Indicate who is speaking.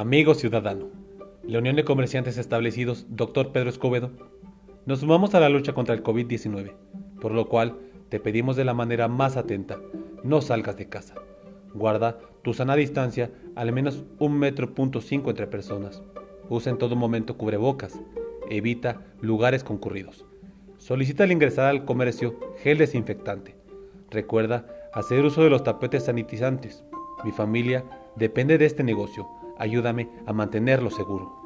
Speaker 1: Amigo ciudadano, la Unión de Comerciantes Establecidos, Dr. Pedro Escobedo, nos sumamos a la lucha contra el COVID-19, por lo cual te pedimos de la manera más atenta, no salgas de casa. Guarda tu sana distancia al menos un metro punto cinco entre personas. Usa en todo momento cubrebocas. Evita lugares concurridos. Solicita al ingresar al comercio gel desinfectante. Recuerda hacer uso de los tapetes sanitizantes. Mi familia depende de este negocio. Ayúdame a mantenerlo seguro.